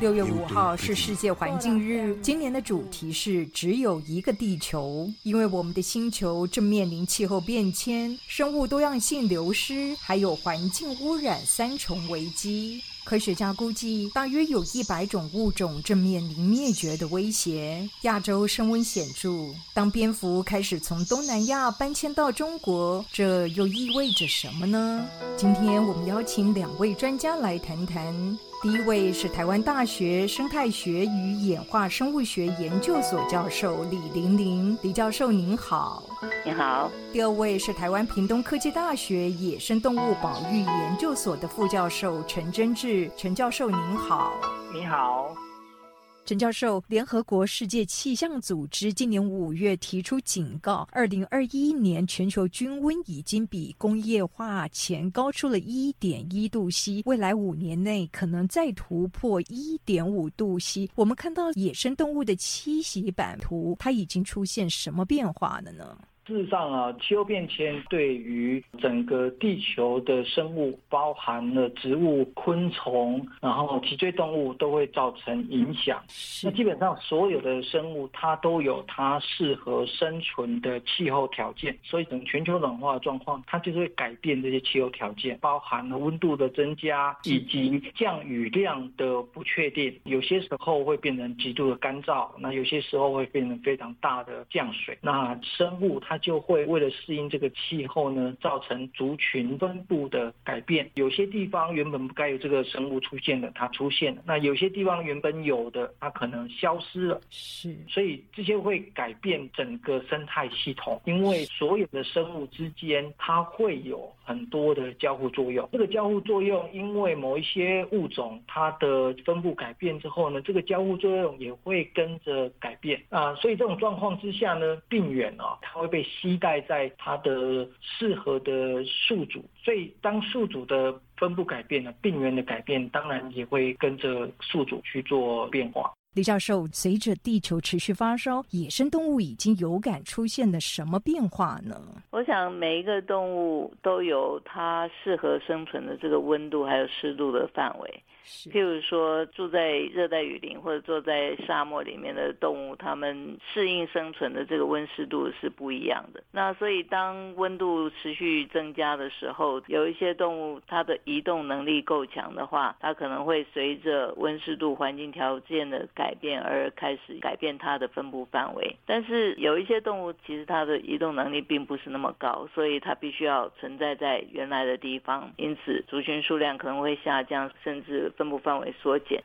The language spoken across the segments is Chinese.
六月五号是世界环境日，今年的主题是“只有一个地球”，因为我们的星球正面临气候变迁、生物多样性流失，还有环境污染三重危机。科学家估计，大约有一百种物种正面临灭绝的威胁。亚洲升温显著，当蝙蝠开始从东南亚搬迁到中国，这又意味着什么呢？今天我们邀请两位专家来谈谈。第一位是台湾大学生态学与演化生物学研究所教授李玲玲，李教授您好。你好。第二位是台湾屏东科技大学野生动物保育研究所的副教授陈真志，陈教授您好。你好。陈教授，联合国世界气象组织今年五月提出警告，二零二一年全球均温已经比工业化前高出了一点一度 C，未来五年内可能再突破一点五度 C。我们看到野生动物的栖息版图，它已经出现什么变化了呢？事实上啊，气候变迁对于整个地球的生物，包含了植物、昆虫，然后脊椎动物，都会造成影响。那基本上所有的生物，它都有它适合生存的气候条件。所以，整全球暖化的状况，它就是会改变这些气候条件，包含了温度的增加以及降雨量的不确定。有些时候会变成极度的干燥，那有些时候会变成非常大的降水。那生物它就会为了适应这个气候呢，造成族群分布的改变。有些地方原本不该有这个生物出现的，它出现了；那有些地方原本有的，它可能消失了。是，所以这些会改变整个生态系统，因为所有的生物之间它会有很多的交互作用。这个交互作用，因为某一些物种它的分布改变之后呢，这个交互作用也会跟着改变啊。所以这种状况之下呢，病原啊，它会被。期待在它的适合的宿主，所以当宿主的分布改变了，病原的改变当然也会跟着宿主去做变化。李教授，随着地球持续发烧，野生动物已经有感出现了什么变化呢？我想每一个动物都有它适合生存的这个温度还有湿度的范围。譬如说，住在热带雨林或者住在沙漠里面的动物，它们适应生存的这个温湿度是不一样的。那所以，当温度持续增加的时候，有一些动物它的移动能力够强的话，它可能会随着温湿度环境条件的改变而开始改变它的分布范围。但是有一些动物其实它的移动能力并不是那么高，所以它必须要存在在原来的地方，因此族群数量可能会下降，甚至。分布范围缩减。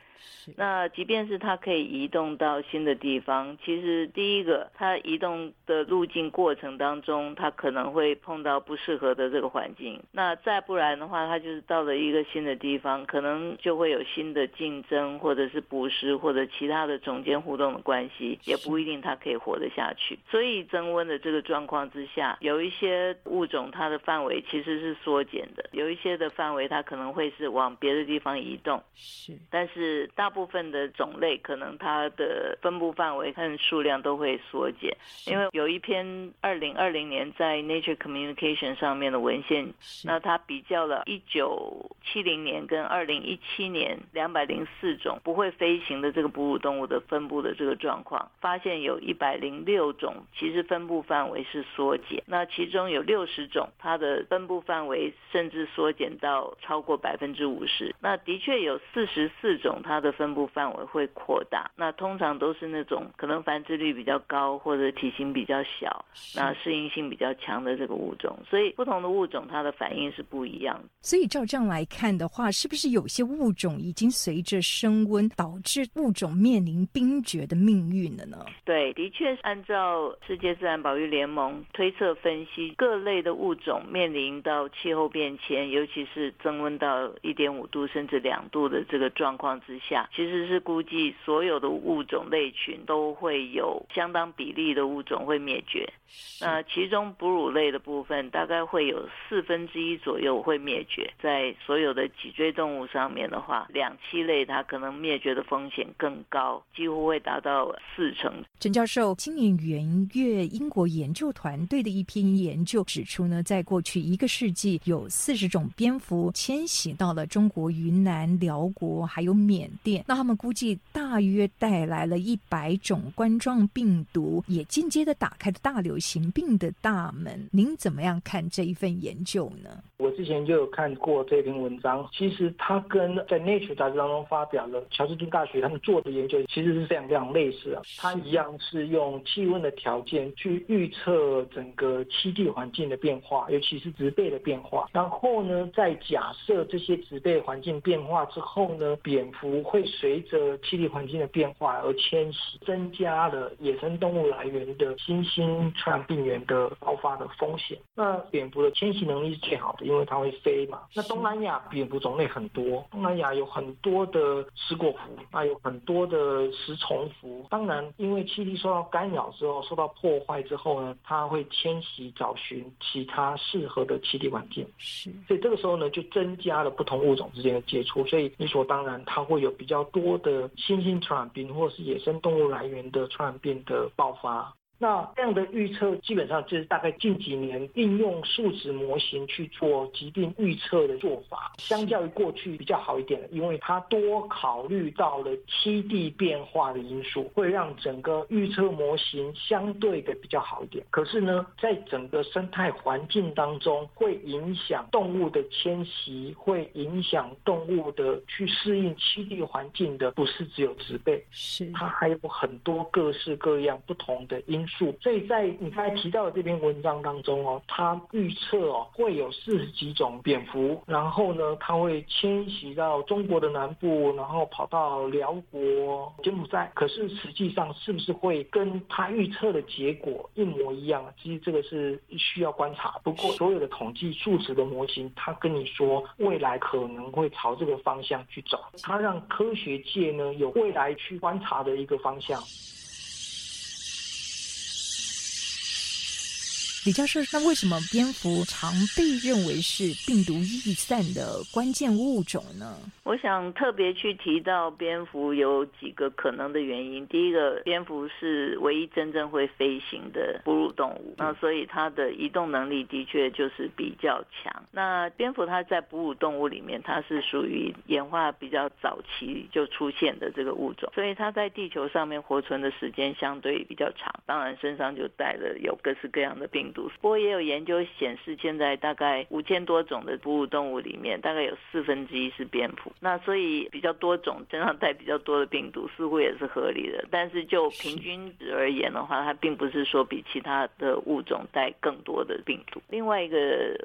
那即便是它可以移动到新的地方，其实第一个，它移动的路径过程当中，它可能会碰到不适合的这个环境。那再不然的话，它就是到了一个新的地方，可能就会有新的竞争，或者是捕食，或者其他的种间互动的关系，也不一定它可以活得下去。所以增温的这个状况之下，有一些物种它的范围其实是缩减的，有一些的范围它可能会是往别的地方移动。是，但是大。部分的种类可能它的分布范围和数量都会缩减，因为有一篇二零二零年在 Nature Communication 上面的文献，那它比较了一九七零年跟二零一七年两百零四种不会飞行的这个哺乳动物的分布的这个状况，发现有一百零六种其实分布范围是缩减，那其中有六十种它的分布范围甚至缩减到超过百分之五十，那的确有四十四种它的。分布范围会扩大，那通常都是那种可能繁殖率比较高或者体型比较小，那适应性比较强的这个物种，所以不同的物种它的反应是不一样的。所以照这样来看的话，是不是有些物种已经随着升温导致物种面临冰绝的命运了呢？对，的确是按照世界自然保育联盟推测分析，各类的物种面临到气候变迁，尤其是增温到一点五度甚至两度的这个状况之。下，其实是估计所有的物种类群都会有相当比例的物种会灭绝。那其中哺乳类的部分大概会有四分之一左右会灭绝。在所有的脊椎动物上面的话，两栖类它可能灭绝的风险更高，几乎会达到四成。陈教授，今年元月，英国研究团队的一篇研究指出呢，在过去一个世纪，有四十种蝙蝠迁徙到了中国云南、辽国还有缅甸。那他们估计大约带来了一百种冠状病毒，也间接的打开了大流行病的大门。您怎么样看这一份研究呢？我之前就有看过这篇文章，其实它跟在 Nature 杂志当中发表了乔治敦大学他们做的研究，其实是非常非常类似啊。它一样是用气温的条件去预测整个栖地环境的变化，尤其是植被的变化。然后呢，在假设这些植被环境变化之后呢，蝙蝠会随着栖地环境的变化而迁徙，增加了野生动物来源的新兴传染病源的爆发的风险。那蝙蝠的迁徙能力是最好的。因为它会飞嘛，那东南亚蝙蝠种类很多，东南亚有很多的食果蝠，那有很多的食虫蝠。当然，因为栖地受到干扰之后，受到破坏之后呢，它会迁徙找寻其他适合的栖地环境。是，所以这个时候呢，就增加了不同物种之间的接触，所以理所当然，它会有比较多的新兴传染病或是野生动物来源的传染病的爆发。那这样的预测基本上就是大概近几年应用数值模型去做疾病预测的做法，相较于过去比较好一点，因为它多考虑到了栖地变化的因素，会让整个预测模型相对的比较好一点。可是呢，在整个生态环境当中，会影响动物的迁徙，会影响动物的去适应栖地环境的，不是只有植被，是它还有很多各式各样不同的因。所以在你刚才提到的这篇文章当中哦，它预测哦会有四十几种蝙蝠，然后呢，它会迁徙到中国的南部，然后跑到辽国、柬埔寨。可是实际上是不是会跟它预测的结果一模一样？其实这个是需要观察。不过所有的统计数值的模型，它跟你说未来可能会朝这个方向去走，它让科学界呢有未来去观察的一个方向。李教授，那为什么蝙蝠常被认为是病毒易散的关键物种呢？我想特别去提到蝙蝠有几个可能的原因。第一个，蝙蝠是唯一真正会飞行的哺乳动物，那所以它的移动能力的确就是比较强。那蝙蝠它在哺乳动物里面，它是属于演化比较早期就出现的这个物种，所以它在地球上面活存的时间相对比较长，当然身上就带了有各式各样的病。不过也有研究显示，现在大概五千多种的哺乳动物里面，大概有四分之一是蝙蝠。那所以比较多种身上带比较多的病毒，似乎也是合理的。但是就平均值而言的话，它并不是说比其他的物种带更多的病毒。另外一个，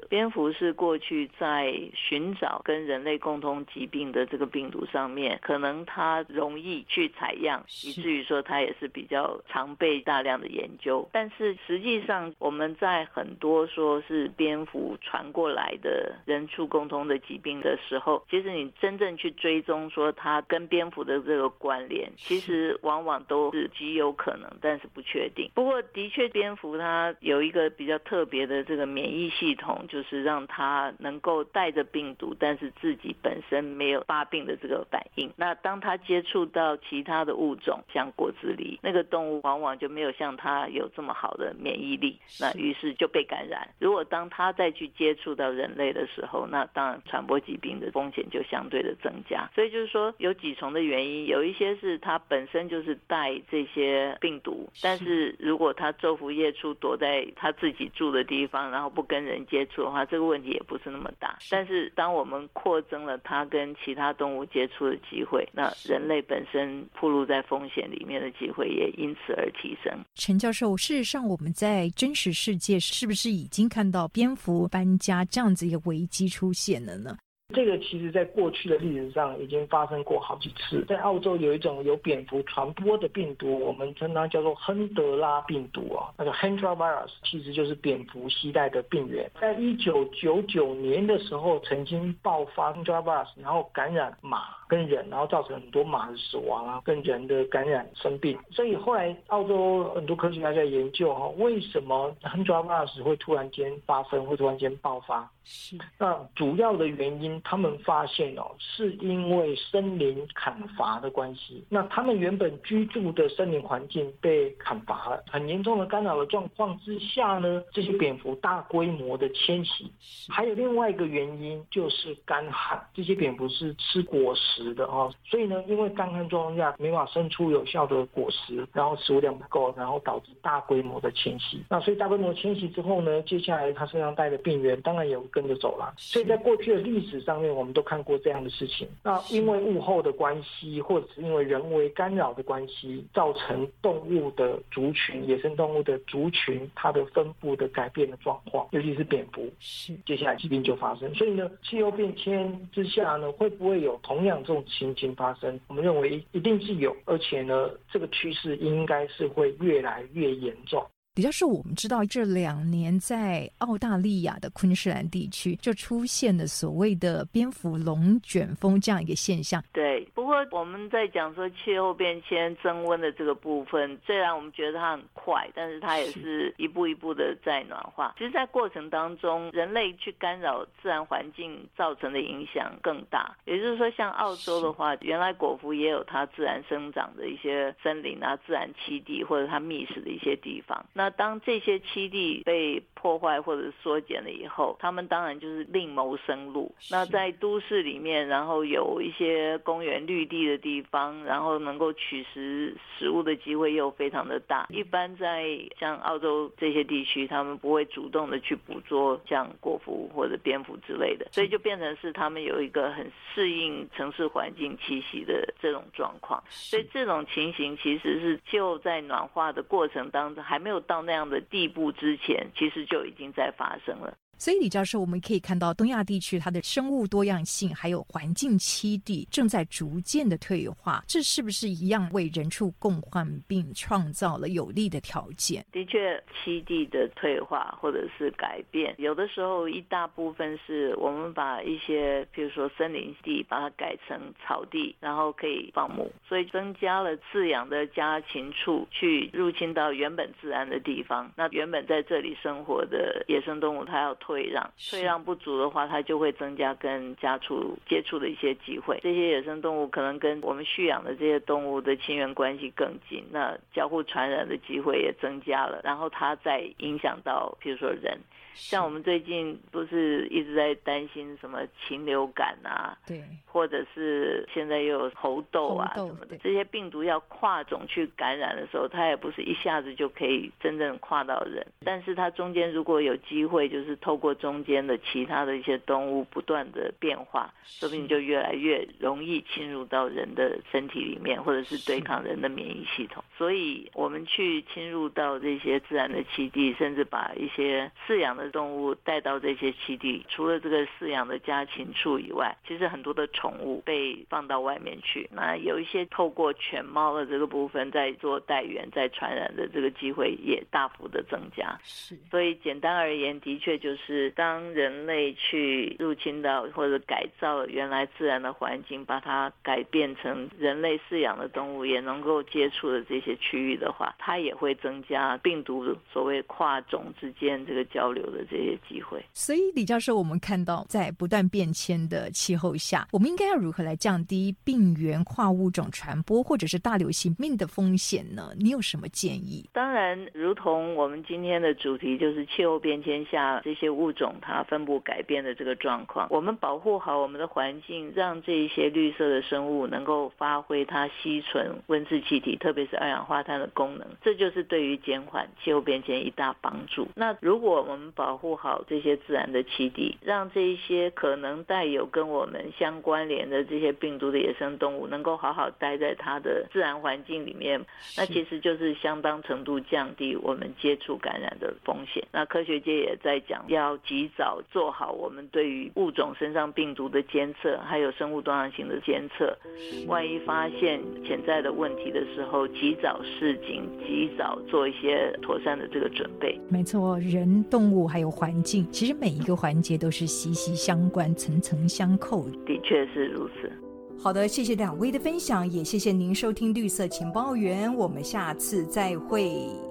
蝙蝠是过去在寻找跟人类共同疾病的这个病毒上面，可能它容易去采样，以至于说它也是比较常被大量的研究。但是实际上我们在很多说是蝙蝠传过来的人畜共通的疾病的时候，其实你真正去追踪说它跟蝙蝠的这个关联，其实往往都是极有可能，但是不确定。不过的确，蝙蝠它有一个比较特别的这个免疫系统，就是让它能够带着病毒，但是自己本身没有发病的这个反应。那当它接触到其他的物种，像果子狸，那个动物往往就没有像它有这么好的免疫力。那于是就被感染。如果当他再去接触到人类的时候，那当然传播疾病的风险就相对的增加。所以就是说有几重的原因，有一些是他本身就是带这些病毒，但是如果他昼伏夜出，躲在他自己住的地方，然后不跟人接触的话，这个问题也不是那么大。但是当我们扩增了他跟其他动物接触的机会，那人类本身暴露在风险里面的机会也因此而提升。陈教授，事实上我们在真实世界是不是已经看到蝙蝠搬家这样子一个危机出现了呢？这个其实在过去的历史上已经发生过好几次。在澳洲有一种由蝙蝠传播的病毒，我们称它叫做亨德拉病毒啊，那个 Hendra virus 其实就是蝙蝠携带的病原。在一九九九年的时候，曾经爆发 Hendra virus，然后感染马跟人，然后造成很多马的死亡啊，跟人的感染生病。所以后来澳洲很多科学家在研究哈，为什么 Hendra virus 会突然间发生，会突然间爆发？是。那主要的原因。他们发现哦，是因为森林砍伐的关系。那他们原本居住的森林环境被砍伐了，很严重的干扰的状况之下呢，这些蝙蝠大规模的迁徙。还有另外一个原因就是干旱，这些蝙蝠是吃果实的哦，所以呢，因为干旱状况下没法生出有效的果实，然后食物量不够，然后导致大规模的迁徙。那所以大规模迁徙之后呢，接下来它身上带的病源当然也会跟着走了。所以在过去的历史。上面我们都看过这样的事情。那因为物候的关系，或者是因为人为干扰的关系，造成动物的族群、野生动物的族群它的分布的改变的状况，尤其是蝙蝠，是接下来疾病就发生。所以呢，气候变迁之下呢，会不会有同样这种情形发生？我们认为一定是有，而且呢，这个趋势应该是会越来越严重。比较是我们知道，这两年在澳大利亚的昆士兰地区就出现了所谓的蝙蝠龙卷风这样一个现象。对，不过我们在讲说气候变迁增温的这个部分，虽然我们觉得它很快，但是它也是一步一步的在暖化。其实，在过程当中，人类去干扰自然环境造成的影响更大。也就是说，像澳洲的话，原来果蝠也有它自然生长的一些森林啊、自然栖地或者它觅食的一些地方。那当这些栖地被破坏或者缩减了以后，他们当然就是另谋生路。那在都市里面，然后有一些公园绿地的地方，然后能够取食食物的机会又非常的大。一般在像澳洲这些地区，他们不会主动的去捕捉像果蝠或者蝙蝠之类的，所以就变成是他们有一个很适应城市环境栖息的这种状况。所以这种情形其实是就在暖化的过程当中还没有到。到那样的地步之前，其实就已经在发生了。所以，李教授，我们可以看到东亚地区它的生物多样性还有环境栖地正在逐渐的退化，这是不是一样为人畜共患病创造了有利的条件？的确，栖地的退化或者是改变，有的时候一大部分是我们把一些，比如说森林地，把它改成草地，然后可以放牧，所以增加了饲养的家禽畜去入侵到原本自然的地方。那原本在这里生活的野生动物，它要。退让，退让不足的话，它就会增加跟家畜接触的一些机会。这些野生动物可能跟我们蓄养的这些动物的亲缘关系更近，那交互传染的机会也增加了。然后它再影响到，比如说人。像我们最近不是一直在担心什么禽流感啊，对，或者是现在又有猴痘啊什么的，这些病毒要跨种去感染的时候，它也不是一下子就可以真正跨到人，但是它中间如果有机会，就是透过中间的其他的一些动物不断的变化，说不定就越来越容易侵入到人的身体里面，或者是对抗人的免疫系统。所以我们去侵入到这些自然的栖地，甚至把一些饲养的。动物带到这些栖地，除了这个饲养的家禽畜以外，其实很多的宠物被放到外面去。那有一些透过犬猫的这个部分在做带源、在传染的这个机会也大幅的增加。是，所以简单而言，的确就是当人类去入侵到或者改造原来自然的环境，把它改变成人类饲养的动物也能够接触的这些区域的话，它也会增加病毒所谓跨种之间这个交流的。的这些机会，所以李教授，我们看到在不断变迁的气候下，我们应该要如何来降低病原跨物种传播或者是大流行病的风险呢？你有什么建议？当然，如同我们今天的主题就是气候变迁下这些物种它分布改变的这个状况，我们保护好我们的环境，让这一些绿色的生物能够发挥它吸存温室气体，特别是二氧化碳的功能，这就是对于减缓气候变迁一大帮助。那如果我们保保护好这些自然的栖地，让这一些可能带有跟我们相关联的这些病毒的野生动物能够好好待在它的自然环境里面，那其实就是相当程度降低我们接触感染的风险。那科学界也在讲，要要及早做好我们对于物种身上病毒的监测，还有生物多样性的监测。万一发现潜在的问题的时候，及早示警，及早做一些妥善的这个准备。没错，人、动物还有环境，其实每一个环节都是息息相关、层层相扣。的确是如此。好的，谢谢两位的分享，也谢谢您收听绿色情报员，我们下次再会。